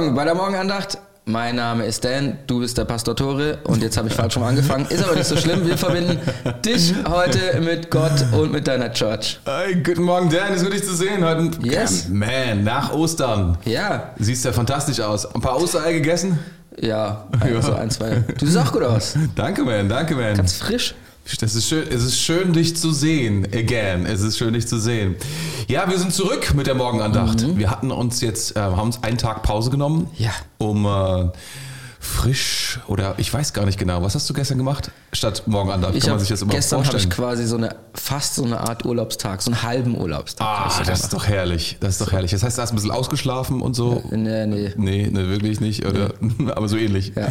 Guten Morgen bei der Morgenandacht. Mein Name ist Dan, du bist der Pastor Tore und jetzt habe ich falsch schon mal angefangen. Ist aber nicht so schlimm, wir verbinden dich heute mit Gott und mit deiner Church. Hey, guten Morgen, Dan, ist gut, dich zu sehen heute. Yes. Man, nach Ostern. Ja, Siehst ja fantastisch aus. Ein paar Ostereier gegessen? ja, also ein, zwei. Du siehst auch gut aus. Danke, man, danke, man. Ganz frisch. Das ist schön, es ist schön, dich zu sehen. Again, es ist schön, dich zu sehen. Ja, wir sind zurück mit der Morgenandacht. Wir hatten uns jetzt, äh, haben uns einen Tag Pause genommen, Ja. um äh, frisch oder ich weiß gar nicht genau. Was hast du gestern gemacht? Statt Morgenandacht Ich kann man hab, sich das immer gestern habe vorstellen. ich quasi so eine, fast so eine Art Urlaubstag, so einen halben Urlaubstag. ah, das ist doch herrlich. Das ist doch herrlich. Das heißt, du hast ein bisschen ausgeschlafen und so. Nee, nee. Nee, nee, wirklich nicht. Oder, aber so ähnlich. Ja.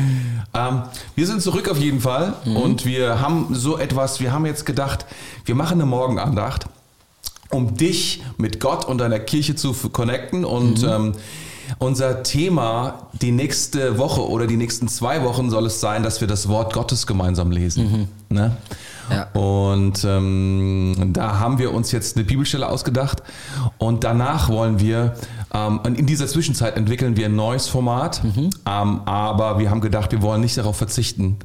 Ähm, wir sind zurück auf jeden Fall und wir haben so etwas, wir haben jetzt gedacht, wir machen eine Morgenandacht, um dich mit Gott und deiner Kirche zu connecten und ähm, unser Thema die nächste Woche oder die nächsten zwei Wochen soll es sein, dass wir das Wort Gottes gemeinsam lesen. Ne? Ja. Und ähm, da haben wir uns jetzt eine Bibelstelle ausgedacht und danach wollen wir, ähm, und in dieser Zwischenzeit entwickeln wir ein neues Format, Mhm. ähm, aber wir haben gedacht, wir wollen nicht darauf verzichten,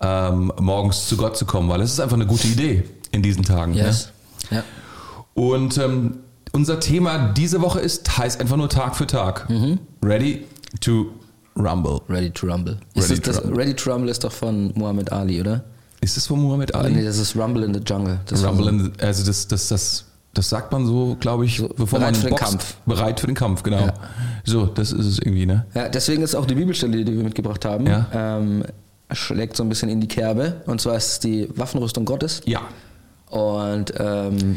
ähm, morgens zu Gott zu kommen, weil es ist einfach eine gute Idee in diesen Tagen. Yes. Ja. Ne? Und ähm, unser Thema diese Woche ist, heißt einfach nur Tag für Tag. Mhm. Ready to rumble. Ready to Rumble. Ist Ready das, to das, Rumble. Ready to Rumble ist doch von Muhammad Ali, oder? Ist es von Muhammad Ali? Nee, das ist Rumble in the Jungle. Das Rumble, so- in, also das, das, das, das sagt man so, glaube ich, bevor bereit man für den boxt. Kampf. Bereit für den Kampf, genau. Ja. So, das ist es irgendwie, ne? Ja, deswegen ist auch die Bibelstelle, die wir mitgebracht haben, Ja. ähm, schlägt so ein bisschen in die Kerbe. Und zwar ist es die Waffenrüstung Gottes. Ja. Und ähm,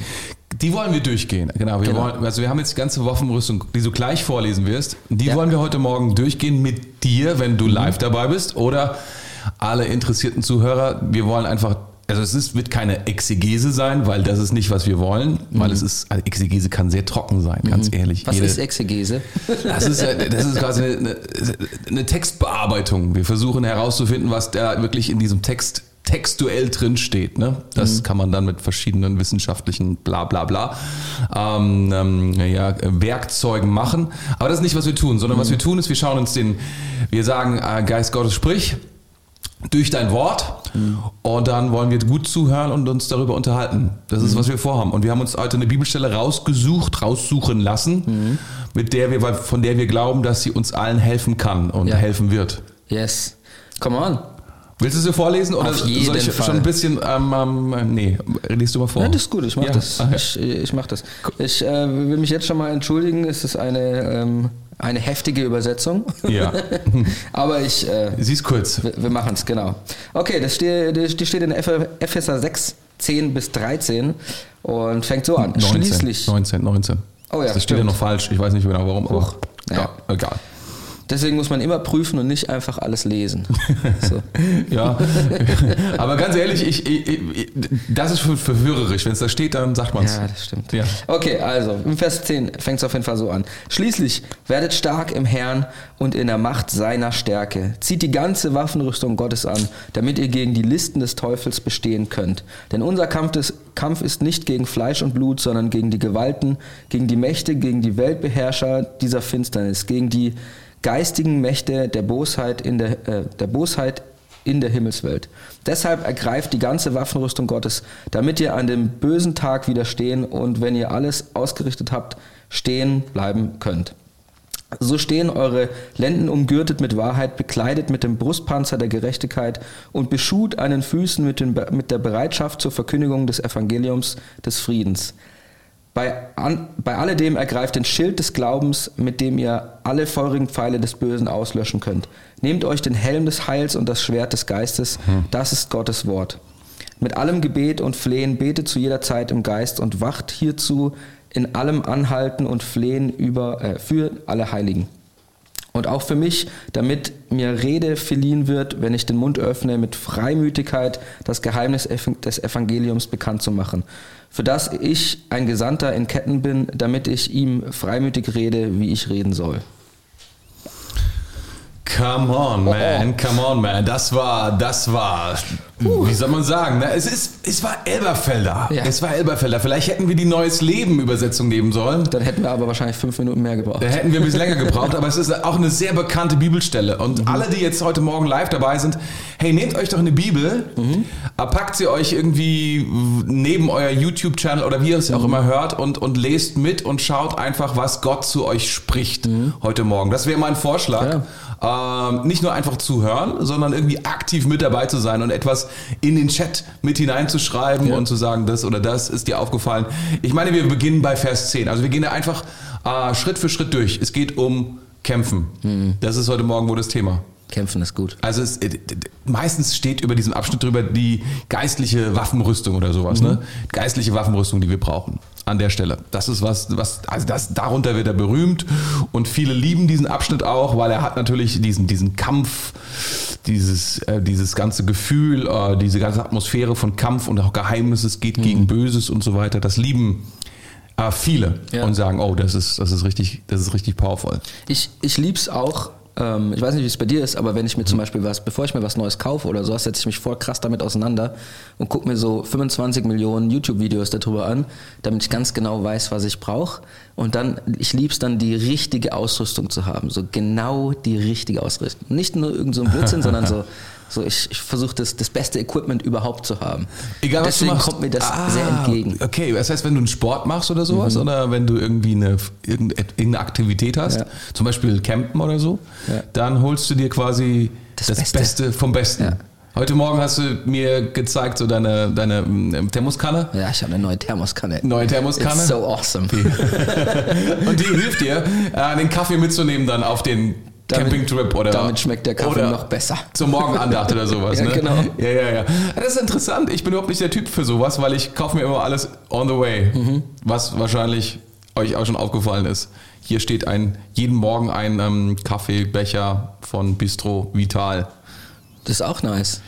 Die wollen wir durchgehen, genau. Wir Genau. Wollen, also wir haben jetzt die ganze Waffenrüstung, die du gleich vorlesen wirst. Die Ja. Mhm. wollen wir heute Morgen durchgehen mit dir, wenn du live dabei bist. Oder alle interessierten Zuhörer, wir wollen einfach, also es ist, wird keine Exegese sein, weil das ist nicht, was wir wollen. Weil es ist, also Exegese kann sehr trocken sein, ganz ehrlich. Mhm. was Jede- ist Exegese? Das ist, das ist quasi eine, eine Textbearbeitung. Wir versuchen herauszufinden, was da wirklich in diesem Text textuell drin steht. Ne? Das Mhm. kann man dann mit verschiedenen wissenschaftlichen bla bla bla ähm, ähm, ja, Werkzeugen machen. Aber das ist nicht, was wir tun, sondern was Mhm. wir tun, ist, wir schauen uns den, wir sagen, äh, Geist Gottes sprich durch dein Wort und dann wollen wir gut zuhören und uns darüber unterhalten. Das ist, was wir vorhaben. Und wir haben uns heute eine Bibelstelle rausgesucht, raussuchen lassen, mit der wir, von der wir glauben, dass sie uns allen helfen kann und Ja. helfen wird. Yes. Come on. Willst du sie vorlesen oder Auf soll jeden ich Fall. schon ein bisschen, ähm, ähm, nee, liest du mal vor. Ja, das ist gut, ich mach Ja. das. Ja. Ich, ich mach das. Ich äh, will mich jetzt schon mal entschuldigen, es ist eine, ähm, eine heftige Übersetzung. Ja. Aber ich, äh, Sie ist kurz. wir, wir machen es, genau. Okay, das steht, die steht in Eph- Epheser 6, 10 bis 13 und fängt so an. 19, Schließlich. 19, 19. Oh ja, Das steht ja stimmt. noch falsch. Ich weiß nicht genau warum. aber-. Ja, Ja. egal. Deswegen muss man immer prüfen und nicht einfach alles lesen. So. Ja, aber ganz ehrlich, ich, ich, ich, das ist ver- verwirrerisch. Wenn es da steht, dann sagt man es. Ja, das stimmt. Ja. Okay, also im Vers 10 fängt es auf jeden Fall so an. Schließlich werdet stark im Herrn und in der Macht seiner Stärke. Zieht die ganze Waffenrüstung Gottes an, damit ihr gegen die Listen des Teufels bestehen könnt. Denn unser Kampf ist, Kampf ist nicht gegen Fleisch und Blut, sondern gegen die Gewalten, gegen die Mächte, gegen die Weltbeherrscher dieser Finsternis, gegen die geistigen Mächte der Bosheit in der, äh, der Bosheit in der Himmelswelt. Deshalb ergreift die ganze Waffenrüstung Gottes, damit ihr an dem bösen Tag widerstehen und wenn ihr alles ausgerichtet habt, stehen bleiben könnt. So stehen eure Lenden umgürtet mit Wahrheit, bekleidet mit dem Brustpanzer der Gerechtigkeit und beschut an den Füßen mit, den, mit der Bereitschaft zur Verkündigung des Evangeliums des Friedens. Bei, an, bei alledem ergreift den Schild des Glaubens, mit dem ihr alle feurigen Pfeile des Bösen auslöschen könnt. Nehmt euch den Helm des Heils und das Schwert des Geistes, das ist Gottes Wort. Mit allem Gebet und Flehen betet zu jeder Zeit im Geist und wacht hierzu in allem Anhalten und Flehen über, äh, für alle Heiligen. Und auch für mich, damit mir Rede verliehen wird, wenn ich den Mund öffne, mit Freimütigkeit das Geheimnis des Evangeliums bekannt zu machen. Für das ich ein Gesandter in Ketten bin, damit ich ihm freimütig rede, wie ich reden soll. Come on, man, come on, man. Das war, das war, wie soll man sagen? Ne? Es, ist, es war Elberfelder. Ja. Es war Elberfelder. Vielleicht hätten wir die Neues Leben Übersetzung nehmen sollen. Dann hätten wir aber wahrscheinlich fünf Minuten mehr gebraucht. Da hätten wir ein bisschen länger gebraucht, aber es ist auch eine sehr bekannte Bibelstelle. Und alle, die jetzt heute Morgen live dabei sind, hey, nehmt euch doch eine Bibel, äh, packt sie euch irgendwie neben euer YouTube-Channel oder wie ihr es auch immer hört und, und lest mit und schaut einfach, was Gott zu euch spricht heute Morgen. Das wäre mein Vorschlag. Ähm, nicht nur einfach zu hören, sondern irgendwie aktiv mit dabei zu sein und etwas in den Chat mit hineinzuschreiben Ja. und zu sagen, das oder das ist dir aufgefallen. Ich meine, wir beginnen bei Vers 10. Also wir gehen da einfach äh, Schritt für Schritt durch. Es geht um Kämpfen. Das ist heute Morgen wohl das Thema. Kämpfen ist gut. Also es, äh, meistens steht über diesem Abschnitt drüber die geistliche Waffenrüstung oder sowas, ne? Geistliche Waffenrüstung, die wir brauchen an der Stelle. Das ist was, was, also das, darunter wird er berühmt und viele lieben diesen Abschnitt auch, weil er hat natürlich diesen, diesen Kampf, dieses, äh, dieses ganze Gefühl, äh, diese ganze Atmosphäre von Kampf und auch Geheimnis, es geht gegen Böses und so weiter. Das lieben äh, viele Ja. und sagen, oh, das ist, das ist richtig, das ist richtig powerful. Ich, ich lieb's auch. Ähm, ich weiß nicht, wie es bei dir ist, aber wenn ich mir zum Beispiel was, bevor ich mir was Neues kaufe oder sowas, setze ich mich voll krass damit auseinander und gucke mir so 25 Millionen YouTube-Videos darüber an, damit ich ganz genau weiß, was ich brauche. Und dann, ich lieb's dann, die richtige Ausrüstung zu haben. So genau die richtige Ausrüstung. Nicht nur irgend so ein Blödsinn, sondern so, so ich, ich versuche das, das beste Equipment überhaupt zu haben. Egal, was Deswegen du machst. kommt mir das Ah, sehr entgegen. Okay, das heißt, wenn du einen Sport machst oder sowas oder wenn du irgendwie eine irgende- irgendeine Aktivität hast, Ja. zum Beispiel Campen oder so, Ja. dann holst du dir quasi das, Das Beste. Beste. vom Besten. Ja. Heute Morgen hast du mir gezeigt, so deine, deine ähm, Thermoskanne, Ja, ich habe eine neue Thermoskanne. neue Thermoskanne. It's so awesome. Und die hilft dir, äh, den Kaffee mitzunehmen dann auf den Campingtrip oder damit schmeckt der Kaffee noch besser. Zur Morgenandacht oder sowas. Ja, ne? genau. Ja, ja, ja. Das ist interessant. Ich bin überhaupt nicht der Typ für sowas, weil ich kaufe mir immer alles on the way. Mhm. Was wahrscheinlich euch auch schon aufgefallen ist. Hier steht ein, jeden Morgen ein ähm, Kaffeebecher von Bistro Vital. Das ist auch nice.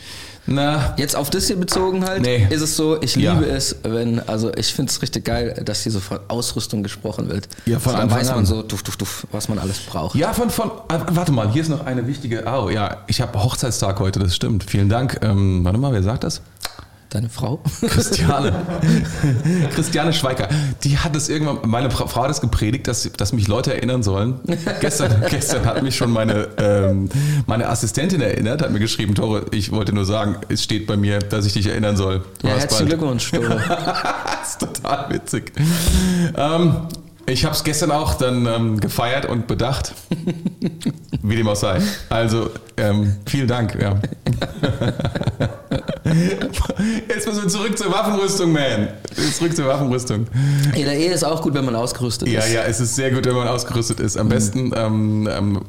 Na, Jetzt auf das hier bezogen halt, Nee. ist es so, ich Ja. liebe es, wenn, also ich finde es richtig geil, dass hier so von Ausrüstung gesprochen wird. Ja, von so, dann Anfang weiß man an. so, duff, duff, duff, was man alles braucht. Ja, von, von, äh, warte mal, hier ist noch eine wichtige, oh ja, ich habe Hochzeitstag heute, das stimmt. Vielen Dank. Ähm, warte mal, wer sagt das? Deine Frau? Christiane. Christiane Schweiker. Die hat es irgendwann, meine Fra- Frau hat es gepredigt, dass, dass mich Leute erinnern sollen. Gestern, gestern hat mich schon meine, ähm, meine Assistentin erinnert, hat mir geschrieben, Tore, ich wollte nur sagen, es steht bei mir, dass ich dich erinnern soll. Du Ja, herzlichen bald- Glückwunsch, Doro. das ist total witzig. Ähm, ich habe es gestern auch dann ähm, gefeiert und bedacht, wie dem auch sei. Also ähm, vielen Dank. Ja. Jetzt müssen wir zurück zur Waffenrüstung, man. Zurück zur Waffenrüstung. In der Ehe ist auch gut, wenn man ausgerüstet Ja, ist. ja, es ist sehr gut, wenn man ausgerüstet ist. Am besten ähm, ähm,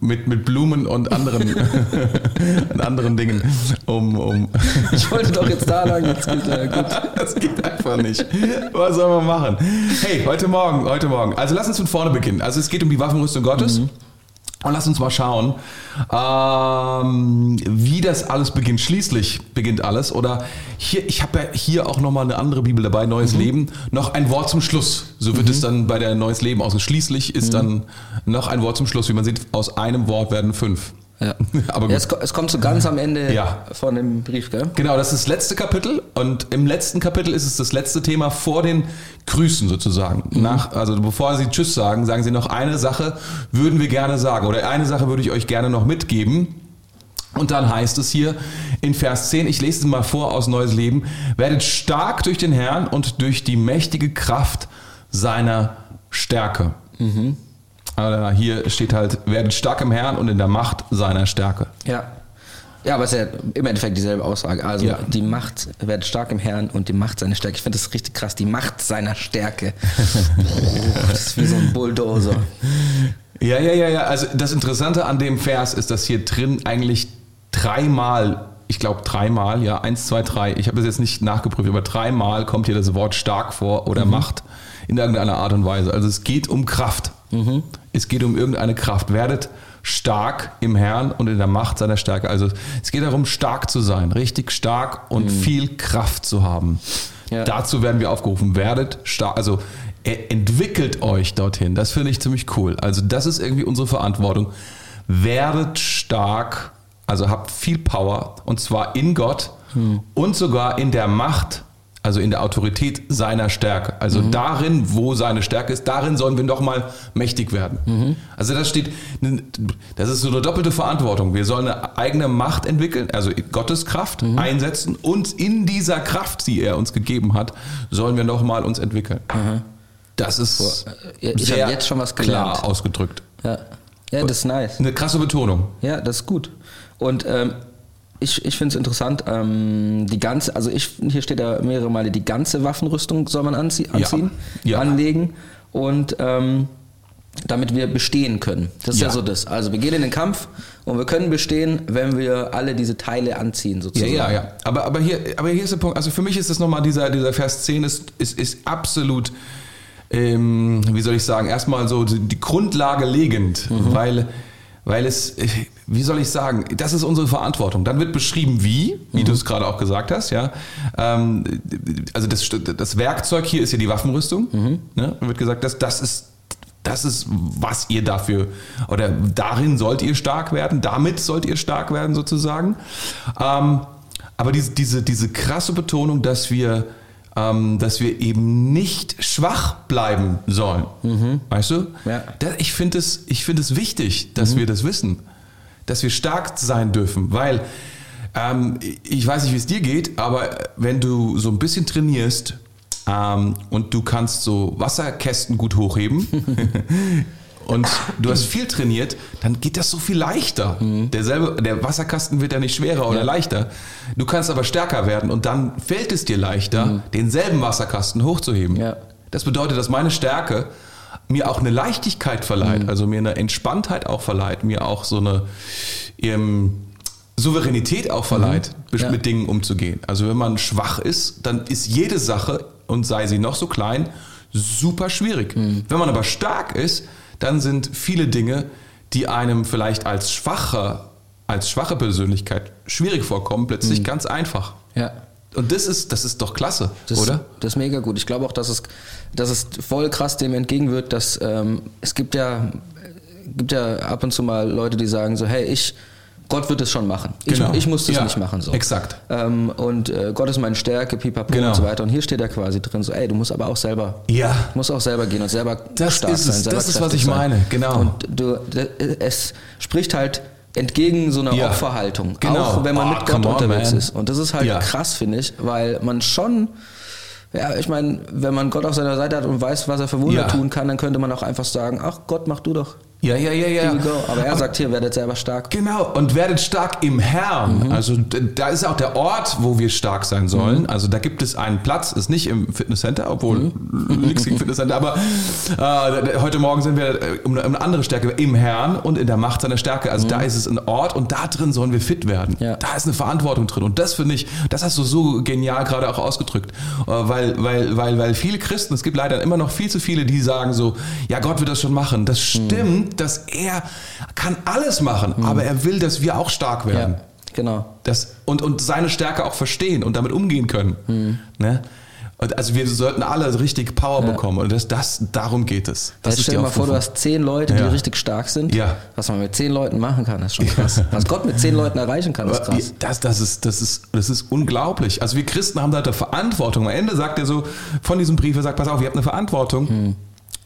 mit, mit Blumen und anderen, und anderen Dingen. Um, um Ich wollte doch jetzt da lang, jetzt geht ja gut. das geht einfach nicht. Was soll man machen? Hey, heute Morgen, heute Morgen. Also lass uns von vorne beginnen. Also es geht um die Waffenrüstung Gottes. Und lass uns mal schauen, ähm, wie das alles beginnt. Schließlich beginnt alles. Oder hier, ich habe ja hier auch nochmal eine andere Bibel dabei, Neues Leben. Noch ein Wort zum Schluss. So wird es dann bei der Neues Leben aus. Schließlich ist dann noch ein Wort zum Schluss. Wie man sieht, aus einem Wort werden fünf. Ja. Aber Ja, es, es kommt so ganz am Ende Ja. von dem Brief, gell? Genau, das ist das letzte Kapitel und im letzten Kapitel ist es das letzte Thema vor den Grüßen sozusagen. Nach, also bevor Sie Tschüss sagen, sagen Sie noch eine Sache würden wir gerne sagen oder eine Sache würde ich euch gerne noch mitgeben. Und dann heißt es hier in Vers 10, ich lese es mal vor aus Neues Leben, werdet stark durch den Herrn und durch die mächtige Kraft seiner Stärke. Aber hier steht halt, werdet stark im Herrn und in der Macht seiner Stärke. Ja. Ja, aber es ist ja im Endeffekt dieselbe Aussage. Also Ja. die Macht wird stark im Herrn und die Macht seiner Stärke. Ich finde das richtig krass, die Macht seiner Stärke. das ist wie so ein Bulldozer. Ja, ja, ja, ja. Also das Interessante an dem Vers ist, dass hier drin eigentlich dreimal, ich glaube dreimal, ja, eins, zwei, drei, ich habe es jetzt nicht nachgeprüft, aber dreimal kommt hier das Wort stark vor oder Macht in irgendeiner Art und Weise. Also es geht um Kraft. Es geht um irgendeine Kraft. Werdet stark im Herrn und in der Macht seiner Stärke. Also es geht darum, stark zu sein, richtig stark und viel Kraft zu haben. Ja. Dazu werden wir aufgerufen. Werdet stark, also entwickelt euch dorthin. Das finde ich ziemlich cool. Also das ist irgendwie unsere Verantwortung. werdet stark, also habt viel Power, und zwar in Gott und sogar in der Macht, also in der Autorität seiner Stärke. Also darin, wo seine Stärke ist, darin sollen wir nochmal mächtig werden. Also das steht, das ist so eine doppelte Verantwortung. Wir sollen eine eigene Macht entwickeln, also Gottes Kraft einsetzen und in dieser Kraft, die er uns gegeben hat, sollen wir nochmal uns entwickeln. Das ist ich sehr habe jetzt schon was gelernt. klar ausgedrückt. Ja. ja, das ist nice. Eine krasse Betonung. Ja, das ist gut. Und ähm, ich, ich finde es interessant, ähm, die ganze, also ich, hier steht ja mehrere Male, die ganze Waffenrüstung soll man anzie anziehen, Ja. anlegen und ähm, damit wir bestehen können. Das ist ja. Ja. so das. Also wir gehen in den Kampf und wir können bestehen, wenn wir alle diese Teile anziehen Ja, sozusagen. ja, ja. Aber, aber, hier, aber hier ist der Punkt, also für mich ist das nochmal, dieser, dieser Vers 10 ist, ist, ist absolut, ähm, wie soll ich sagen, erstmal so die die Grundlage legend, weil, weil es, wie soll ich sagen, das ist unsere Verantwortung. Dann wird beschrieben, wie, wie du es gerade auch gesagt hast, ja. Ähm, also das, das Werkzeug hier ist ja die Waffenrüstung. Ne? Dann wird gesagt, das, das ist das ist, was ihr dafür, oder darin sollt ihr stark werden, damit sollt ihr stark werden sozusagen. Ähm, aber diese, diese, diese krasse Betonung, dass wir, ähm, dass wir eben nicht schwach bleiben sollen. Weißt du? Ja. Da, ich finde es, ich finde es wichtig, dass wir das wissen. Dass wir stark sein dürfen, weil ähm, ich weiß nicht, wie es dir geht, aber wenn du so ein bisschen trainierst ähm, und du kannst so Wasserkästen gut hochheben und du hast viel trainiert, dann geht das so viel leichter. Derselbe, der Wasserkasten wird ja nicht schwerer oder leichter. Du kannst aber stärker werden und dann fällt es dir leichter, denselben Wasserkasten hochzuheben. Ja. Das bedeutet, dass meine Stärke mir auch eine Leichtigkeit verleiht, also mir eine Entspanntheit auch verleiht, mir auch so eine ähm, Souveränität auch verleiht, Ja. mit Dingen umzugehen. Also wenn man schwach ist, dann ist jede Sache, und sei sie noch so klein, super schwierig. Wenn man aber stark ist, dann sind viele Dinge, die einem vielleicht als schwacher, als schwache Persönlichkeit schwierig vorkommen, plötzlich ganz einfach. ja. Und das ist, das ist doch klasse, Das, oder? Das ist mega gut. Ich glaube auch, dass es, dass es voll krass dem entgegenwirkt, dass ähm, es gibt ja, gibt ja ab und zu mal Leute, die sagen so, hey, ich, Gott wird es schon machen. Ich, Genau. ich muss das Ja, nicht machen. So. exakt. Ähm, und äh, Gott ist meine Stärke, pipapo Genau. und so weiter. Und hier steht ja quasi drin so, ey, du musst aber auch selber, Ja. musst auch selber gehen und selber Das stark ist sein. selber Das ist, was ich sein. meine. Genau. Und du, es spricht halt entgegen so einer Ja. Opferhaltung, Genau. auch wenn man Oh, mit Gott on, unterwegs man. ist. Und das ist halt Ja. krass, finde ich, weil man schon, ja, ich meine, wenn man Gott auf seiner Seite hat und weiß, was er für Wunder tun kann, dann könnte man auch einfach sagen, ach Gott, mach du doch. Ja, ja, ja, ja. Aber er sagt hier, werdet selber stark. Genau, und werdet stark im Herrn. Mhm. Also da ist auch der Ort, wo wir stark sein sollen. Also da gibt es einen Platz, ist nicht im Fitnesscenter, obwohl Mhm. nichts gegen Fitnesscenter, aber äh, heute Morgen sind wir äh, um eine, um eine andere Stärke im Herrn und in der Macht seiner Stärke. Also da ist es ein Ort und da drin sollen wir fit werden. Mhm. Ja. Da ist eine Verantwortung drin. Und das finde ich, das hast du so genial gerade auch ausgedrückt. Äh, weil, weil, weil, weil viele Christen, es gibt leider immer noch viel zu viele, die sagen so, ja, Gott wird das schon machen. Das Mhm. Dass er kann alles machen, aber er will, dass wir auch stark werden. Ja, genau. Das, und, und seine Stärke auch verstehen und damit umgehen können. Mhm. Ne? Also wir sollten alle richtig Power bekommen und das, das, darum geht es. Das Jetzt stell dir mal vor, du hast zehn Leute, die Ja. richtig stark sind. Ja. Was man mit zehn Leuten machen kann, ist schon krass. Was Gott mit zehn Leuten erreichen kann, ist krass. Das, das, ist, das, ist, das ist unglaublich. Also wir Christen haben da eine Verantwortung. Am Ende sagt er so von diesem Brief, er sagt, pass auf, ihr habt eine Verantwortung, Hm.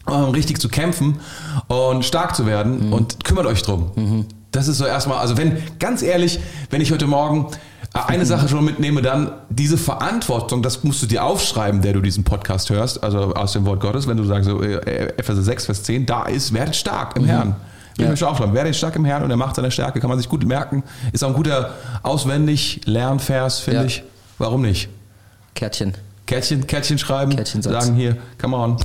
Um richtig zu kämpfen und stark zu werden Hm. und kümmert euch drum. Das ist so erstmal, also wenn, ganz ehrlich, wenn ich heute Morgen äh, eine. Sache schon mitnehme, dann diese Verantwortung, das musst du dir aufschreiben, der du diesen Podcast hörst, also aus dem Wort Gottes, wenn du sagst, so, äh, Epheser 6, Vers 10, da ist, werdet stark im Herrn. Will ich Ja. schon aufschreiben. Werdet stark im Herrn und er macht seine Stärke, kann man sich gut merken. Ist auch ein guter auswendig Lernvers, finde Ja. ich. Warum nicht? Kärtchen. Kärtchen, Kärtchen schreiben, Kärtchensatz. sagen hier, come on.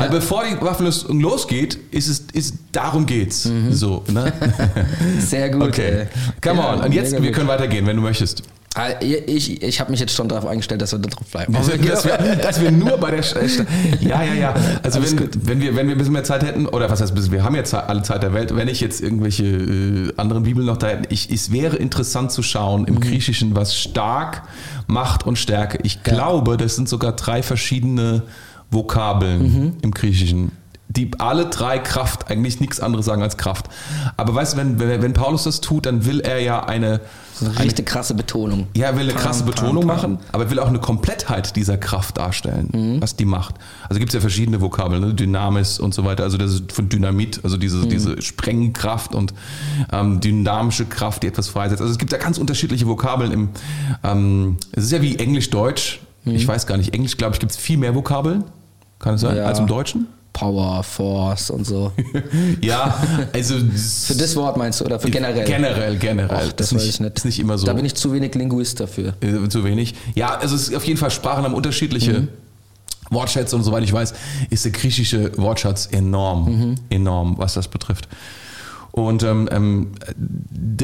Weil Ja. bevor die Waffenrüstung losgeht, ist es, ist, darum geht's. Mhm. So, ne? Sehr gut. Okay. Come Ja, on. Und jetzt, wir können weitergehen, wenn du möchtest. Ah, Ich, ich habe mich jetzt schon darauf eingestellt, dass wir da drauf bleiben. Also, dass, wir, dass wir nur bei der Sch Sch- Ja, ja, ja. Also wenn, wenn, wir, wenn wir ein bisschen mehr Zeit hätten, oder was heißt, bisschen, wir haben jetzt alle Zeit der Welt, wenn ich jetzt irgendwelche äh, anderen Bibeln noch da hätte, ich, es wäre interessant zu schauen Mhm. im Griechischen, was stark, Macht und Stärke. Ich glaube, das sind sogar drei verschiedene Vokabeln Mhm. im Griechischen. die alle drei Kraft, eigentlich nichts anderes sagen als Kraft. Aber weißt du, wenn, wenn, wenn Paulus das tut, dann will er ja eine, So eine richtig krasse Betonung. ja, er will eine Pam, krasse pam, Betonung pam. machen, aber er will auch eine Komplettheit dieser Kraft darstellen, Mhm. was die macht. Also gibt es ja verschiedene Vokabeln, ne? Dynamis und so weiter. Also das ist von Dynamit, also diese, Mhm. diese Sprengkraft und ähm, dynamische Kraft, die etwas freisetzt. Also es gibt ja ganz unterschiedliche Vokabeln im. Ähm, es ist ja wie Englisch-Deutsch. Mhm. Ich weiß gar nicht. Englisch, glaube ich, gibt es viel mehr Vokabeln. Kann es sein? Ja. Als im Deutschen? Power, Force und so. Ja, also Für das Wort meinst du oder für generell? Generell, generell. Ach, das ist nicht, ich nicht. Ist nicht immer so. Da bin ich zu wenig Linguist dafür. Äh, zu wenig. Ja, also es ist auf jeden Fall Sprachen haben unterschiedliche Mhm. Wortschätze und soweit ich weiß, ist der griechische Wortschatz enorm, Mhm. enorm, was das betrifft. Und ähm, ähm,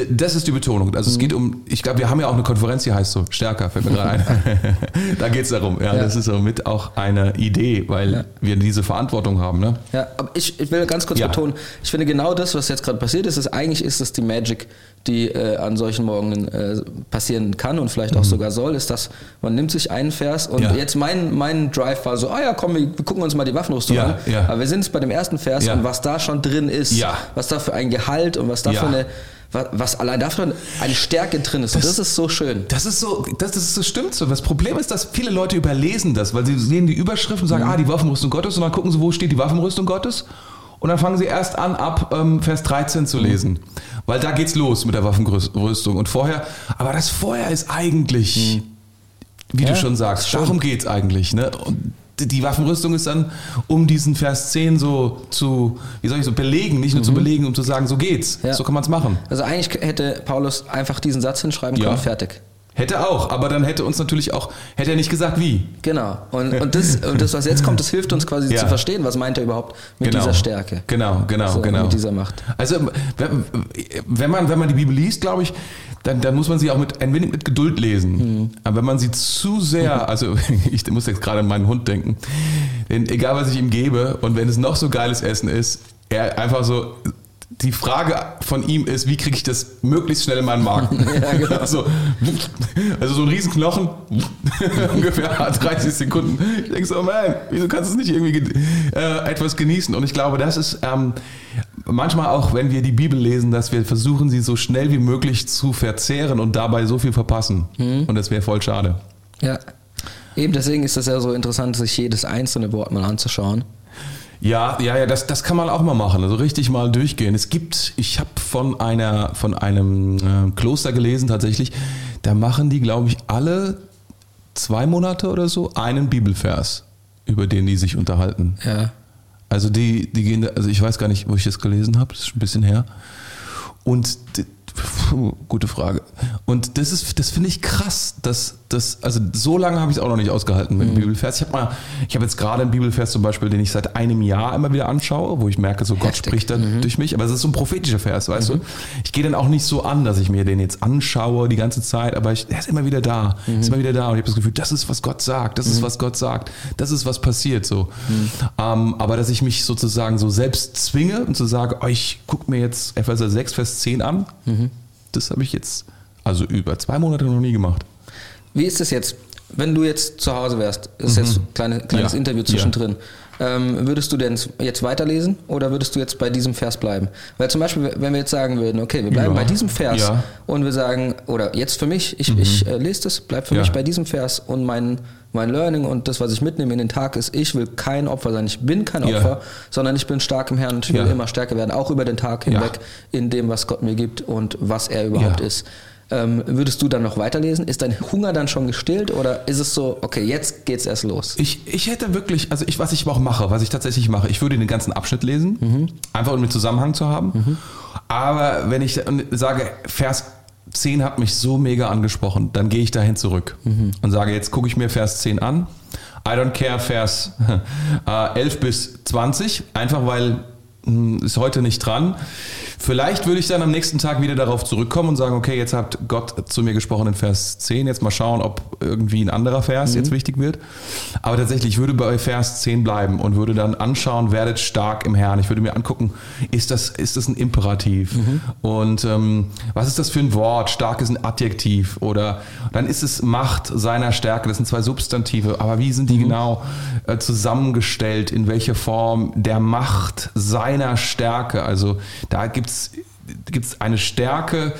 das ist die Betonung. Also Mhm. es geht um, ich glaube, wir haben ja auch eine Konferenz, die heißt so, stärker, fällt mir gerade ein. da geht es darum. Ja, Ja. Das ist somit auch eine Idee, weil Ja. wir diese Verantwortung haben. Ne? Ja, aber ich, ich will ganz kurz Ja. betonen, ich finde genau das, was jetzt gerade passiert ist, ist eigentlich ist es die Magic, die äh, an solchen Morgen äh, passieren kann und vielleicht auch sogar soll, ist, dass man nimmt sich einen Vers und Mhm. Ja. jetzt mein, mein Drive war so, ah ja, komm, wir, gucken uns mal die Waffenrüstung Ja, an. ja. Aber wir sind jetzt bei dem ersten Vers und was da schon drin ist, was da für ein Gehalt und was da für eine, was, allein dafür eine Stärke drin ist. und das ist so schön. Das ist so, das, das, das stimmt so. Das Problem ist, dass viele Leute überlesen das, weil sie sehen die Überschrift und sagen, ah, die Waffenrüstung Gottes und dann gucken sie, wo steht die Waffenrüstung Gottes und dann fangen sie erst an, ab ähm, Vers 13 zu lesen, weil da geht's los mit der Waffenrüstung und vorher, aber das vorher ist eigentlich, wie Ja, du schon sagst, stimmt. darum geht's eigentlich, ne? Und die- Waffenrüstung ist dann, um diesen Vers 10 so zu, wie soll ich so, belegen, nicht nur zu belegen, um zu sagen, so geht's, Ja. so kann man's machen. Also eigentlich hätte Paulus einfach diesen Satz hinschreiben Ja. können, fertig. Hätte auch, aber dann hätte uns natürlich auch, hätte er nicht gesagt, wie. Genau. Und, und, das, und das, was jetzt kommt, das hilft uns quasi Ja. zu verstehen, was meint er überhaupt mit dieser Stärke. Genau, genau, So, genau. mit dieser Macht. Also wenn, wenn man wenn man die Bibel liest, glaube ich, dann, dann muss man sie auch mit ein wenig mit Geduld lesen. Mhm. Aber wenn man sie zu sehr, also ich muss jetzt gerade an meinen Hund denken, denn egal was ich ihm gebe und wenn es noch so geiles Essen ist, er einfach so die Frage von ihm ist, wie kriege ich das möglichst schnell in meinen Magen? Ja, genau. so, also so ein Riesenknochen, ungefähr 30 Sekunden. Ich denke so, man, wieso kannst du es nicht irgendwie ge- äh, etwas genießen? Und ich glaube, das ist ähm, manchmal auch, wenn wir die Bibel lesen, dass wir versuchen, sie so schnell wie möglich zu verzehren und dabei so viel verpassen. Und das wäre voll schade. Ja. Eben deswegen ist das ja so interessant, sich jedes einzelne Wort mal anzuschauen. Ja, ja, ja, das, das kann man auch mal machen, also richtig mal durchgehen. Es gibt, ich habe von einer, von einem äh, Kloster gelesen tatsächlich, da machen die, glaube ich, alle zwei Monate oder so einen Bibelvers, über den die sich unterhalten. Ja. Also die, die gehen, da- also ich weiß gar nicht, wo ich das gelesen habe, das ist ein bisschen her. Und d- puh, gute Frage. Und das ist, das finde ich krass, dass das, also so lange habe ich es auch noch nicht ausgehalten Mhm. mit dem Bibelvers. Ich habe mal, ich habe jetzt gerade einen Bibelvers zum Beispiel, den ich seit einem Jahr immer wieder anschaue, wo ich merke, so Gott Heftig. Mhm. spricht da durch mich. Aber es ist so ein prophetischer Vers, weißt du? Ich gehe dann auch nicht so an, dass ich mir den jetzt anschaue die ganze Zeit, aber ich, er ist immer wieder da, Mhm. ist immer wieder da und ich habe das Gefühl, das ist was Gott sagt, das ist was Gott sagt, das ist was passiert so. Mhm. Ähm, aber dass ich mich sozusagen so selbst zwinge und zu sagen, oh, ich gucke mir jetzt Epheser 6, Vers 10 an, Mhm. das habe ich jetzt also über zwei Monate noch nie gemacht. Wie ist es jetzt, wenn du jetzt zu Hause wärst? Ist jetzt ein kleine, kleines Ja. Interview zwischendrin. Ähm, würdest du denn jetzt weiterlesen oder würdest du jetzt bei diesem Vers bleiben? Weil zum Beispiel, wenn wir jetzt sagen würden, okay, wir bleiben Ja. bei diesem Vers Ja. und wir sagen, oder jetzt für mich, ich, ich äh, lese das, bleib für Ja. mich bei diesem Vers und mein, mein Learning und das, was ich mitnehme in den Tag ist, ich will kein Opfer sein. Ich bin kein Ja. Opfer, sondern ich bin stark im Herrn und ich will Ja. immer stärker werden, auch über den Tag Ja. hinweg, in dem, was Gott mir gibt und was er überhaupt Ja. ist. Ähm, würdest du dann noch weiterlesen? Ist dein Hunger dann schon gestillt oder ist es so, okay, jetzt geht's erst los? Ich, ich hätte wirklich, also ich, was ich auch mache, was ich tatsächlich mache, ich würde den ganzen Abschnitt lesen, Mhm. einfach um einen Zusammenhang zu haben. Aber wenn ich sage, Vers 10 hat mich so mega angesprochen, dann gehe ich dahin zurück Mhm. und sage, jetzt gucke ich mir Vers 10 an. I don't care Vers äh, 11 bis 20, einfach weil hm, ist heute nicht dran. Vielleicht würde ich dann am nächsten Tag wieder darauf zurückkommen und sagen, okay, jetzt hat Gott zu mir gesprochen in Vers 10, jetzt mal schauen, ob irgendwie ein anderer Vers jetzt wichtig wird. Aber tatsächlich, ich würde bei Vers 10 bleiben und würde dann anschauen, werdet stark im Herrn. Ich würde mir angucken, ist das, ist das ein Imperativ? Und ähm, was ist das für ein Wort? Stark ist ein Adjektiv oder dann ist es Macht seiner Stärke. Das sind zwei Substantive. Aber wie sind die genau äh, zusammengestellt? In welcher Form der Macht seiner Stärke? Also da gibt es eine Stärke.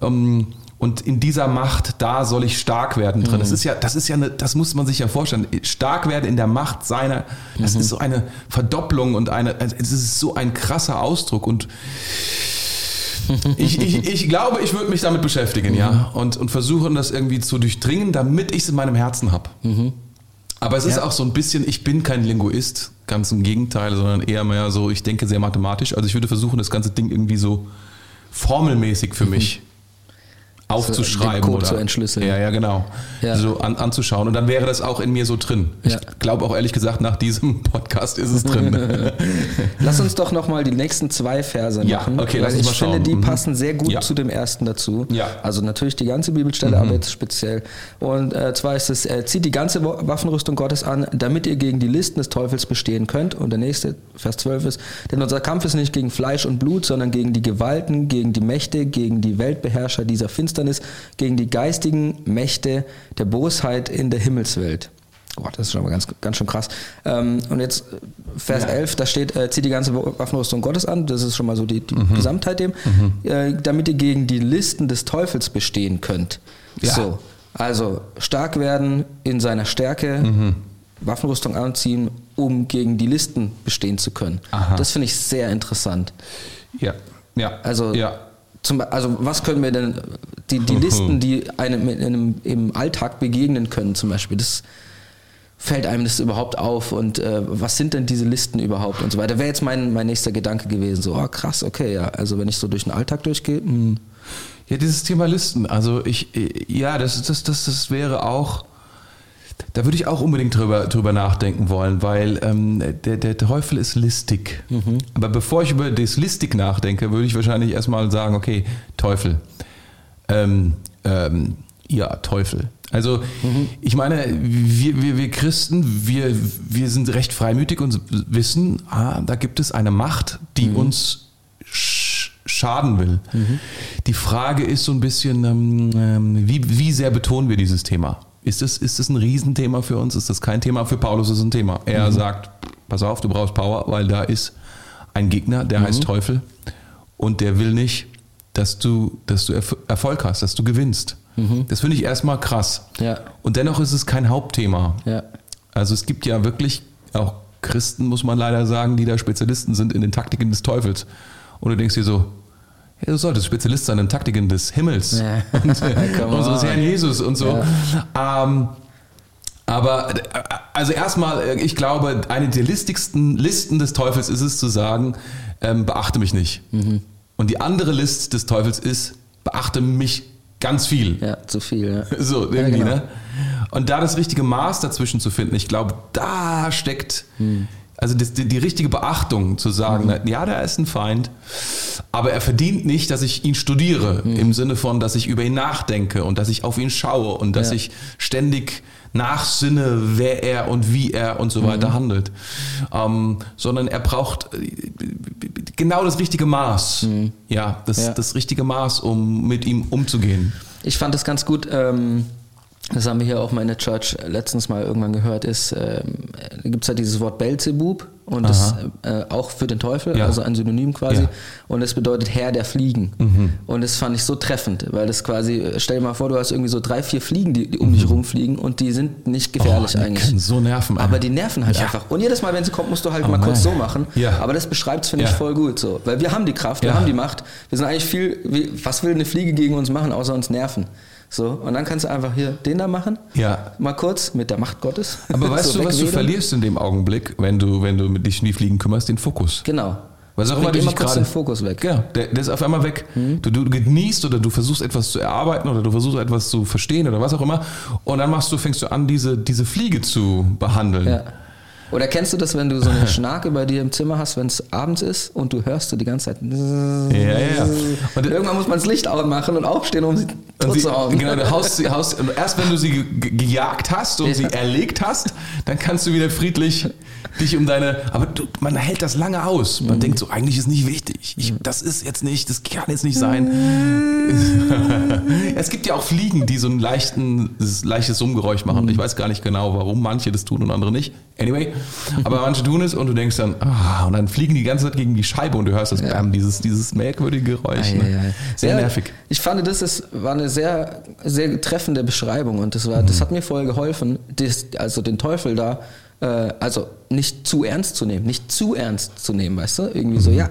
Ähm, und in dieser Macht, da soll ich stark werden drin. Das ist ja, das ist ja eine, das muss man sich ja vorstellen. Stark werden in der Macht seiner, das ist so eine Verdopplung und eine, es ist so ein krasser Ausdruck und ich, ich, ich glaube, ich würde mich damit beschäftigen, ja, und, und versuchen, das irgendwie zu durchdringen, damit ich es in meinem Herzen habe. Aber es ist Ja. auch so ein bisschen, ich bin kein Linguist, ganz im Gegenteil, sondern eher mehr so, ich denke sehr mathematisch. Also ich würde versuchen, das ganze Ding irgendwie so formelmäßig für mich aufzuschreiben. Code oder, zu entschlüsseln. Ja, ja, genau. Ja. So an, anzuschauen. Und dann wäre das auch in mir so drin. Ja. Ich glaube auch ehrlich gesagt, nach diesem Podcast ist es drin. Lass uns doch nochmal die nächsten zwei Verse Ja, machen. okay, lass uns ich mal finde, die Mhm. passen sehr gut Ja. zu dem ersten dazu. Ja. Also natürlich die ganze Bibelstelle, aber jetzt speziell. Und äh, zwar ist es, äh, zieht die ganze Wa- Waffenrüstung Gottes an, damit ihr gegen die Listen des Teufels bestehen könnt. Und der nächste, Vers 12 ist, denn unser Kampf ist nicht gegen Fleisch und Blut, sondern gegen die Gewalten, gegen die Mächte, gegen die Weltbeherrscher dieser Finsternis, gegen die geistigen Mächte der Bosheit in der Himmelswelt. Boah, das ist schon mal ganz, ganz schön krass. Ähm, und jetzt äh, Vers Ja. 11, da steht, äh, zieht die ganze Waffenrüstung Gottes an. Das ist schon mal so die, die Mhm. Gesamtheit dem. Äh, damit ihr gegen die Listen des Teufels bestehen könnt. Ja. So, also stark werden in seiner Stärke, Mhm. Waffenrüstung anziehen, um gegen die Listen bestehen zu können. Aha. Das finde ich sehr interessant. ja, ja. Also, ja. Zum, also was können wir denn, die, die Listen, die einem, in einem im Alltag begegnen können zum Beispiel, das fällt einem das überhaupt auf und äh, was sind denn diese Listen überhaupt und so weiter. Wäre jetzt mein, mein nächster Gedanke gewesen, so, oh krass, okay, ja, also wenn ich so durch den Alltag durchgehe, hm, Ja, dieses Thema Listen, also ich, äh, ja, das, das, das, das wäre auch, da würde ich auch unbedingt drüber, drüber nachdenken wollen, weil ähm, der, der Teufel ist listig. Aber bevor ich über das listig nachdenke, würde ich wahrscheinlich erstmal sagen, okay, Teufel. Ähm, ähm, ja, Teufel. Also ich meine, wir, wir, wir Christen, wir, wir sind recht freimütig und wissen, ah, da gibt es eine Macht, die uns sch schaden will. Die Frage ist so ein bisschen, ähm, ähm, wie, wie sehr betonen wir dieses Thema? Ist das, ist das ein Riesenthema für uns? Ist das kein Thema? Für Paulus ist es ein Thema. Er sagt, pass auf, du brauchst Power, weil da ist ein Gegner, der heißt Teufel und der will nicht, dass du, dass du Erf- Erfolg hast, dass du gewinnst. Das finde ich erstmal krass. Ja. Und dennoch ist es kein Hauptthema. ja. Also es gibt ja wirklich auch Christen, muss man leider sagen, die da Spezialisten sind in den Taktiken des Teufels. Und du denkst dir so, du solltest Spezialist sein in Taktiken des Himmels Ja. und äh, unseres. Herrn Jesus und so. Ähm, aber äh, also erstmal, äh, ich glaube, eine der listigsten Listen des Teufels ist es zu sagen, ähm, beachte mich nicht. Mhm. Und die andere List des Teufels ist, beachte mich ganz viel. Ja, zu viel, ja. So, irgendwie, genau. ne? Und da das richtige Maß dazwischen zu finden, ich glaube, da steckt, Hm. Also das, die, die richtige Beachtung zu sagen, na, ja, der ist ein Feind, aber er verdient nicht, dass ich ihn studiere, Hm. im Sinne von, dass ich über ihn nachdenke und dass ich auf ihn schaue und dass Ja. ich ständig nachsinne, wer er und wie er und so Hm. weiter handelt. Ähm, sondern er braucht äh, genau das richtige Maß. Ja, das. Ja. das richtige Maß, um mit ihm umzugehen. Ich fand das ganz gut. Ähm, das haben wir hier auch mal in der Church letztens mal irgendwann gehört, ist, da gibt es halt dieses Wort Belzebub und das äh, auch für den Teufel, Ja. also ein Synonym quasi. Ja. Und es bedeutet Herr der Fliegen. Und das fand ich so treffend, weil das quasi, äh, stell dir mal vor, du hast irgendwie so drei, vier Fliegen, die, die um dich rumfliegen und die sind nicht gefährlich Oh, die eigentlich. können so nerven. Aber die nerven halt Ja. einfach. Und jedes Mal, wenn sie kommt, musst du halt Oh mal kurz so machen. Ja. Aber das beschreibt es, finde ich, voll gut so. Weil wir haben die Kraft, wir haben die Macht. Wir sind eigentlich viel, wie, was will eine Fliege gegen uns machen, außer uns nerven? So, und dann kannst du einfach hier den da machen. Ja. Mal kurz mit der Macht Gottes. Aber weißt So du, was du verlierst in dem Augenblick, wenn du, wenn du mit dich die Fliegen kümmerst? Den Fokus. Genau. Was auch immer du dich gerade. den Fokus weg. Genau, der, der ist auf einmal weg. Du, du genießt oder du versuchst etwas zu erarbeiten oder du versuchst etwas zu verstehen oder was auch immer. Und dann machst du, fängst du an, diese, diese Fliege zu behandeln. Ja. Oder kennst du das, wenn du so eine Schnarke bei dir im Zimmer hast, wenn es abends ist und du hörst du die ganze Zeit. Ja, ja. Und irgendwann muss man das Licht ausmachen und aufstehen, um sie zu hauen. genau, du haust, sie- haust, und erst wenn du sie ge- ge- gejagt hast und Ja. sie erlegt hast, dann kannst du wieder friedlich dich um deine. Aber du, man hält das lange aus. Mhm. Man denkt so, eigentlich ist nicht wichtig. Ich, das ist jetzt nicht, das kann jetzt nicht sein. es gibt ja auch Fliegen, die so ein leichten, leichtes Summgeräusch machen. Ich weiß gar nicht genau, warum manche das tun und andere nicht. Anyway, aber manche tun es und du denkst dann, ah, und dann fliegen die ganze Zeit gegen die Scheibe und du hörst das Bam, dieses, dieses merkwürdige Geräusch. Ne? Sehr Ja, nervig. Ich fand, das ist, war eine sehr, sehr treffende Beschreibung und das, war, das hat mir voll geholfen, das, also den Teufel da, äh, also nicht zu ernst zu nehmen, nicht zu ernst zu nehmen, weißt du? Irgendwie so, ja,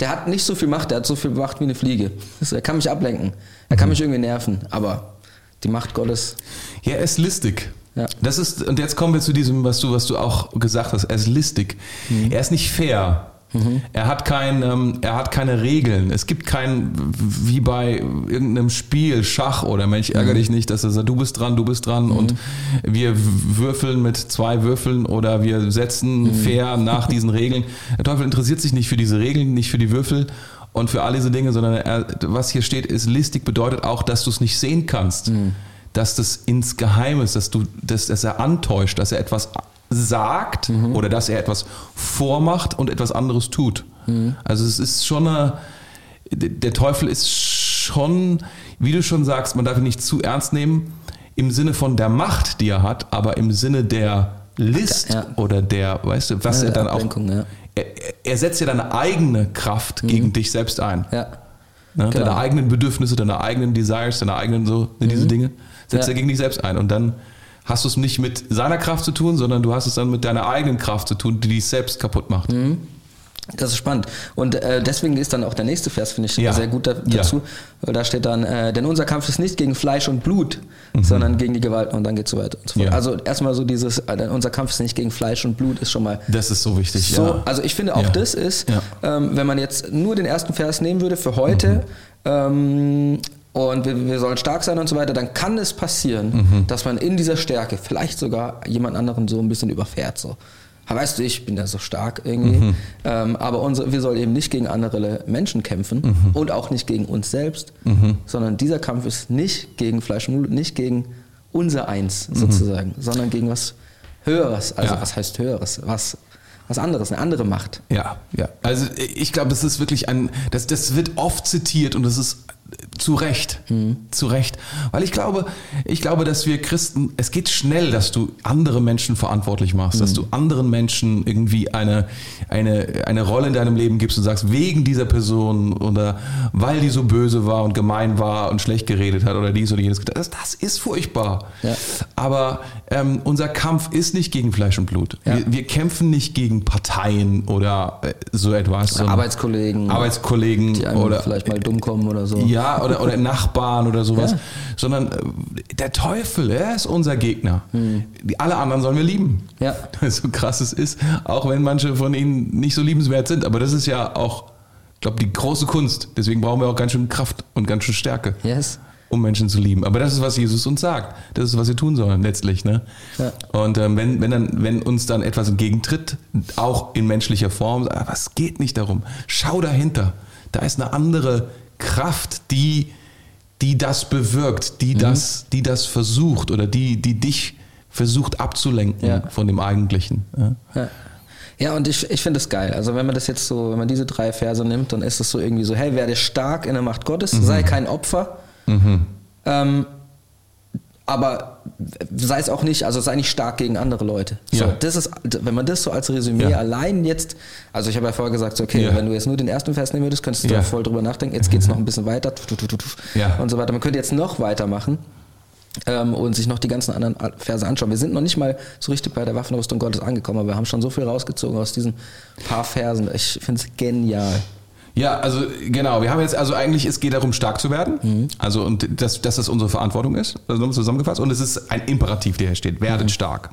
der hat nicht so viel Macht, der hat so viel Macht wie eine Fliege. Er kann mich ablenken, er kann mich irgendwie nerven, aber die Macht Gottes, Ja, er ist listig. Ja. Das ist, und jetzt kommen wir zu diesem, was du, was du auch gesagt hast. Er ist listig. Mhm. Er ist nicht fair. Er hat kein, ähm, er hat keine Regeln. Es gibt kein, wie bei irgendeinem Spiel, Schach oder Mensch, ärgere Mhm. dich nicht, dass er sagt, du bist dran, du bist dran und wir würfeln mit zwei Würfeln oder wir setzen Mhm. fair nach diesen Regeln. Der Teufel interessiert sich nicht für diese Regeln, nicht für die Würfel und für all diese Dinge, sondern er, was hier steht, ist listig bedeutet auch, dass du es nicht sehen kannst. Dass das ins Geheim ist, dass, du, dass, dass er antäuscht, dass er etwas sagt oder dass er etwas vormacht und etwas anderes tut. Also es ist schon eine, der Teufel ist schon, wie du schon sagst, man darf ihn nicht zu ernst nehmen, im Sinne von der Macht, die er hat, aber im Sinne der List Ja. oder der, weißt du, was Ja, er dann auch. Ablenkung, ja. Er, er setzt ja deine eigene Kraft gegen dich selbst ein. ja. Ne? Genau. Deine eigenen Bedürfnisse, deine eigenen Desires, deine eigenen so, ne, diese Dinge, setzt Ja. er gegen dich selbst ein. Und dann hast du es nicht mit seiner Kraft zu tun, sondern du hast es dann mit deiner eigenen Kraft zu tun, die dich selbst kaputt macht. Das ist spannend. Und äh, deswegen ist dann auch der nächste Vers, finde ich, Ja. sehr gut da, Ja. dazu. Weil da steht dann, äh, denn unser Kampf ist nicht gegen Fleisch und Blut, Mhm. sondern gegen die Gewalten und dann geht es so weiter und so fort. Ja. Also erstmal so dieses, äh, unser Kampf ist nicht gegen Fleisch und Blut, ist schon mal Das ist so wichtig, so. ja. Also ich finde auch Ja. das ist, Ja. ähm, wenn man jetzt nur den ersten Vers nehmen würde für heute, Mhm. ähm, und wir, wir sollen stark sein und so weiter, dann kann es passieren, Mhm. dass man in dieser Stärke vielleicht sogar jemand anderen so ein bisschen überfährt. So. Weißt du, ich bin ja so stark irgendwie. Mhm. Ähm, aber unsere, wir sollen eben nicht gegen andere Menschen kämpfen Mhm. und auch nicht gegen uns selbst, sondern dieser Kampf ist nicht gegen Fleisch und Blut, nicht gegen unser Eins sozusagen, sondern gegen was Höheres. Also Mhm. Ja. was heißt Höheres? Was, was anderes, eine andere Macht. Ja, ja. Also ich glaube, das ist wirklich ein, das, das wird oft zitiert und das ist zu Recht, zu Recht. Weil ich glaube, ich glaube, dass wir Christen, es geht schnell, dass du andere Menschen verantwortlich machst, dass du anderen Menschen irgendwie eine, eine, eine Rolle in deinem Leben gibst und sagst, wegen dieser Person oder weil die so böse war und gemein war und schlecht geredet hat oder dies oder jenes. Das, das ist furchtbar. Ja. Aber ähm, unser Kampf ist nicht gegen Fleisch und Blut. Ja. Wir, wir kämpfen nicht gegen Parteien oder äh, so etwas. Arbeitskollegen, Arbeitskollegen die einem oder vielleicht mal dumm kommen oder so. ja, oder, oder Nachbarn oder sowas. Ja. Sondern äh, der Teufel, er ist unser Gegner. Die, alle anderen sollen wir lieben. Ja. So krass es ist, auch wenn manche von ihnen nicht so liebenswert sind. Aber das ist ja auch, ich glaube, die große Kunst. Deswegen brauchen wir auch ganz schön Kraft und ganz schön Stärke. Yes. Um Menschen zu lieben. Aber das ist, was Jesus uns sagt. Das ist, was wir tun sollen, letztlich. Ne? Ja. Und ähm, wenn, wenn, dann, wenn uns dann etwas entgegentritt, auch in menschlicher Form, aber es geht nicht darum. Schau dahinter. Da ist eine andere Kraft, die, die das bewirkt, Mhm. die, das, die das versucht oder die, die dich versucht abzulenken Ja. von dem Eigentlichen. Ja? Ja. Ja, und ich, ich finde es geil. Also wenn man das jetzt so, wenn man diese drei Verse nimmt, dann ist es so irgendwie so, hey, werde stark in der Macht Gottes, Mhm. sei kein Opfer. Ähm, aber sei es auch nicht, also sei nicht stark gegen andere Leute. So, Ja. das ist, wenn man das so als Resümee Ja. allein jetzt, also ich habe ja vorher gesagt, so, okay, Ja. wenn du jetzt nur den ersten Vers nehmen würdest, könntest du Ja. voll drüber nachdenken. Jetzt geht es noch ein bisschen weiter und so weiter. Man könnte jetzt noch weitermachen ähm, und sich noch die ganzen anderen Verse anschauen. Wir sind noch nicht mal so richtig bei der Waffenrüstung Gottes angekommen, aber wir haben schon so viel rausgezogen aus diesen paar Versen. Ich finde es genial. Ja, also genau. Wir haben jetzt also eigentlich, es geht darum, stark zu werden. Mhm. Also und dass, dass das unsere Verantwortung ist. Also nochmal zusammengefasst. Und es ist ein Imperativ, der hier steht. Werdet Mhm. stark.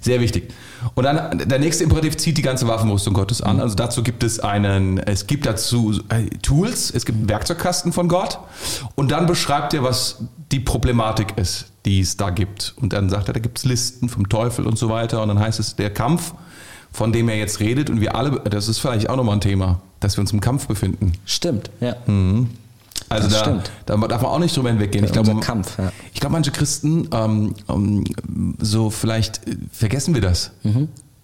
Sehr wichtig. Und dann der nächste Imperativ zieht die ganze Waffenrüstung Gottes Mhm. an. Also dazu gibt es einen, es gibt dazu äh, Tools, es gibt einen Werkzeugkasten von Gott. Und dann beschreibt er, was die Problematik ist. die es da gibt. Und dann sagt er, da gibt es Listen vom Teufel und so weiter. Und dann heißt es, der Kampf, von dem er jetzt redet, und wir alle, das ist vielleicht auch nochmal ein Thema, dass wir uns im Kampf befinden. Stimmt, ja. Also Das da, stimmt. da darf man auch nicht drüber hinweggehen. Ich Ja, glaube, Kampf, ja. ich glaube, manche Christen, ähm, ähm, so vielleicht äh, vergessen wir das.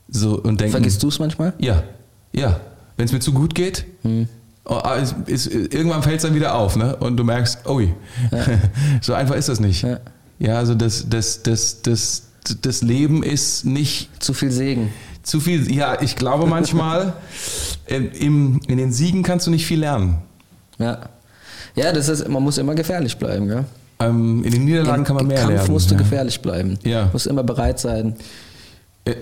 So und denken. Vergisst du es manchmal? Ja, ja. Wenn es mir zu gut geht, oh, ah, ist, ist, irgendwann fällt es dann wieder auf, ne? Und du merkst, ui, so einfach ist das nicht. Ja. Ja, also das, das, das, das, das Leben ist nicht Zu viel Segen. Zu viel. Ja, ich glaube manchmal, äh, im, in den Siegen kannst du nicht viel lernen. Ja. Ja, das ist, man muss immer gefährlich bleiben, gell? Ähm, in den Niederlagen kann man Im mehr Kampf lernen. musst du ja. gefährlich bleiben. Ja. Musst immer bereit sein. Äh,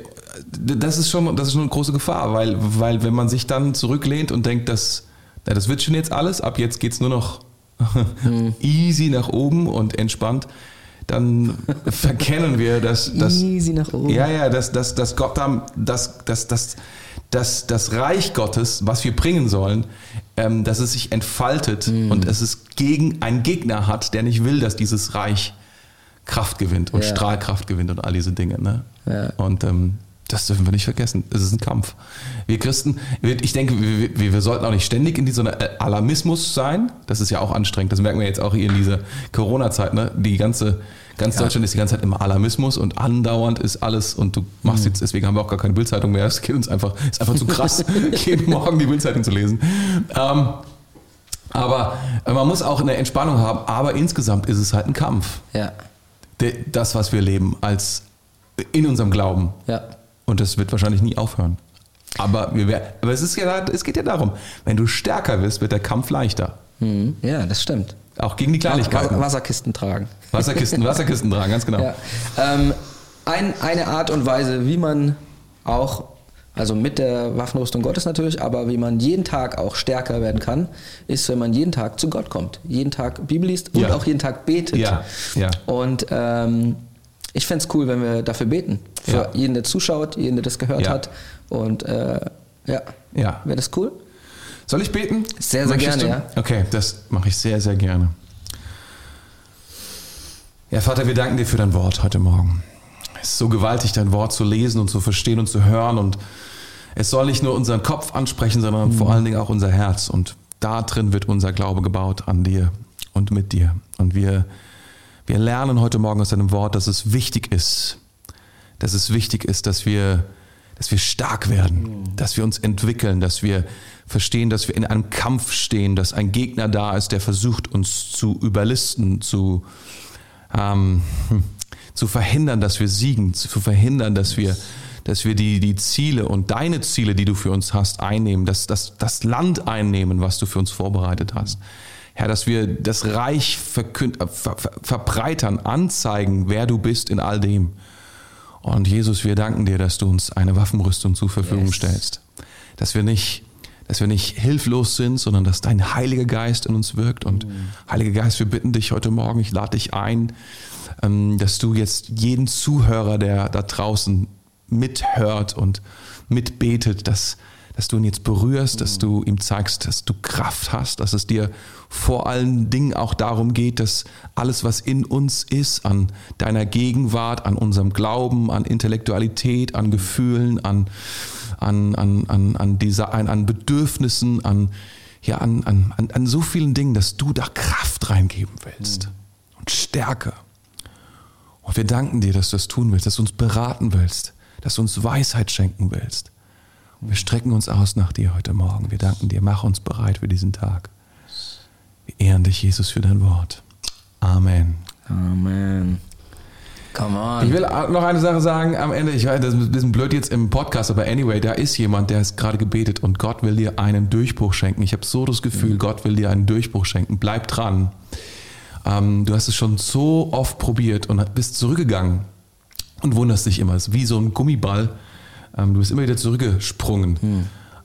Das ist schon, das ist schon eine große Gefahr, weil, weil wenn man sich dann zurücklehnt und denkt, dass, na, das wird schon jetzt alles, ab jetzt geht es nur noch easy nach oben und entspannt, dann verkennen wir, dass, dass Easy nach oben. ja, ja, dass, dass, dass Gott da, dass, dass, dass, dass das Reich Gottes, was wir bringen sollen, ähm, dass es sich entfaltet Mhm. und es ist gegen einen Gegner hat, der nicht will, dass dieses Reich Kraft gewinnt und Ja. Strahlkraft gewinnt und all diese Dinge. Ne? Ja. Und ähm, das dürfen wir nicht vergessen. Es ist ein Kampf. Wir Christen, ich denke, wir, wir, sollten auch nicht ständig in dieser äh, Alarmismus sein. Das ist ja auch anstrengend. Das merken wir jetzt auch hier in dieser Corona-Zeit. Ne? Die ganze, ganz Deutschland ist die ganze Zeit im Alarmismus und andauernd ist alles. Und du machst jetzt, deswegen haben wir auch gar keine Bildzeitung mehr. Es geht uns einfach, ist einfach zu krass, jeden Morgen die Bildzeitung zu lesen. Ähm, aber man muss auch eine Entspannung haben. Aber insgesamt ist es halt ein Kampf. Ja. Das, was wir leben, als in unserem Glauben. Ja. Und das wird wahrscheinlich nie aufhören. Aber, wir, aber es, ist ja, es geht ja darum, wenn du stärker wirst, wird der Kampf leichter. Mhm. Ja, das stimmt. Auch gegen die Kleinigkeiten. Wasser, Wasserkisten tragen. Wasserkisten, Wasserkisten tragen, ganz genau. Ja. Ähm, ein, eine Art und Weise, wie man auch, also mit der Waffenrüstung Gottes natürlich, aber wie man jeden Tag auch stärker werden kann, ist, wenn man jeden Tag zu Gott kommt. Jeden Tag Bibel liest und Ja. auch jeden Tag betet. Ja, ja. Und ähm, ich fände es cool, wenn wir dafür beten. Für Ja. jeden, der zuschaut, jeden, der das gehört Ja. hat. Und äh, ja, Ja. wäre das cool? Soll ich beten? Sehr, sehr Möchtest gerne, du? Okay, das mache ich sehr, sehr gerne. Ja, Vater, wir danken dir für dein Wort heute Morgen. Es ist so gewaltig, dein Wort zu lesen und zu verstehen und zu hören. Und es soll nicht nur unseren Kopf ansprechen, sondern vor allen Dingen auch unser Herz. Und da drin wird unser Glaube gebaut an dir und mit dir. Und wir, wir lernen heute Morgen aus deinem Wort, dass es wichtig ist, dass es wichtig ist, dass wir, dass wir stark werden, dass wir uns entwickeln, dass wir verstehen, dass wir in einem Kampf stehen, dass ein Gegner da ist, der versucht, uns zu überlisten, zu, ähm, hm, zu verhindern, dass wir siegen, zu verhindern, dass wir, dass wir die, die Ziele und deine Ziele, die du für uns hast, einnehmen, dass das, das Land einnehmen, was du für uns vorbereitet hast. Herr, dass wir das Reich verkünd, äh, ver, ver, verbreitern, anzeigen, wer du bist in all dem. Und Jesus, wir danken dir, dass du uns eine Waffenrüstung zur Verfügung Yes. stellst. Dass wir nicht, dass wir nicht hilflos sind, sondern dass dein Heiliger Geist in uns wirkt. Und Heiliger Geist, wir bitten dich heute Morgen, ich lade dich ein, ähm, dass du jetzt jeden Zuhörer, der da draußen mithört und mitbetet, dass, dass du ihn jetzt berührst, dass du ihm zeigst, dass du Kraft hast, dass es dir vor allen Dingen auch darum geht, dass alles, was in uns ist, an deiner Gegenwart, an unserem Glauben, an Intellektualität, an Gefühlen, an, an, an, an, an, dieser, an, an Bedürfnissen, an, ja, an, an, an, an so vielen Dingen, dass du da Kraft reingeben willst und Stärke. Und wir danken dir, dass du das tun willst, dass du uns beraten willst, dass du uns Weisheit schenken willst. Wir strecken uns aus nach dir heute Morgen. Wir danken dir, mach uns bereit für diesen Tag. Wir ehren dich, Jesus, für dein Wort. Amen. Amen. Come on. Ich will noch eine Sache sagen am Ende. Ich weiß, das ist ein bisschen blöd jetzt im Podcast, aber anyway, da ist jemand, der ist gerade gebetet und Gott will dir einen Durchbruch schenken. Ich habe so das Gefühl, Gott will dir einen Durchbruch schenken. Bleib dran. Ähm, du hast es schon so oft probiert und bist zurückgegangen und wunderst dich immer. Es ist wie so ein Gummiball. Ähm, du bist immer wieder zurückgesprungen.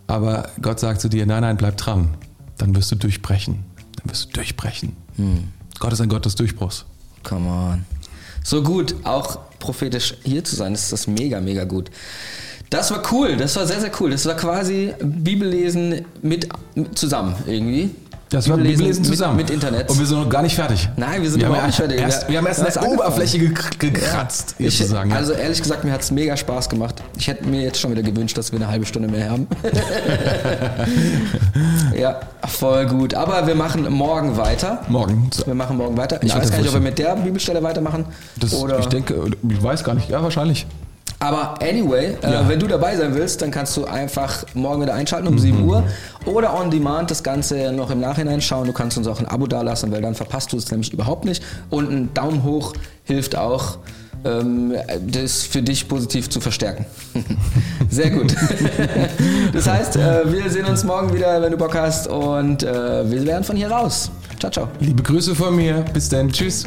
Aber Gott sagt zu dir, nein, nein, bleib dran. Dann wirst du durchbrechen. Dann wirst du durchbrechen. Gott ist ein Gott des Durchbruchs. Come on. So gut, auch prophetisch hier zu sein, das ist das mega, mega gut. Das war cool, das war sehr, sehr cool. Das war quasi Bibellesen mit, mit zusammen irgendwie. Das wir lesen zusammen. Mit, mit Internet. Und wir sind noch gar nicht fertig. Nein, wir sind wir überhaupt nicht fertig. Erst, wir haben erst eine angefangen. Oberfläche gek- gekratzt, Ich, sozusagen. ja. also ehrlich gesagt, mir hat es mega Spaß gemacht. Ich hätte mir jetzt schon wieder gewünscht, dass wir eine halbe Stunde mehr haben. ja, voll gut. Aber wir machen morgen weiter. Morgen. Wir machen morgen weiter. Ich Ja, weiß gar nicht, ob wir mit der Bibelstelle weitermachen. Das, oder Ich denke, ich weiß gar nicht. Ja, wahrscheinlich. Aber anyway, Ja. äh, wenn du dabei sein willst, dann kannst du einfach morgen wieder einschalten um Mhm. 7 Uhr oder on demand das Ganze noch im Nachhinein schauen. Du kannst uns auch ein Abo dalassen, weil dann verpasst du es nämlich überhaupt nicht. Und ein Daumen hoch hilft auch, ähm, das für dich positiv zu verstärken. Sehr gut. das heißt, äh, wir sehen uns morgen wieder, wenn du Bock hast und äh, wir werden von hier raus. Ciao, ciao. Liebe Grüße von mir. Bis dann. Tschüss.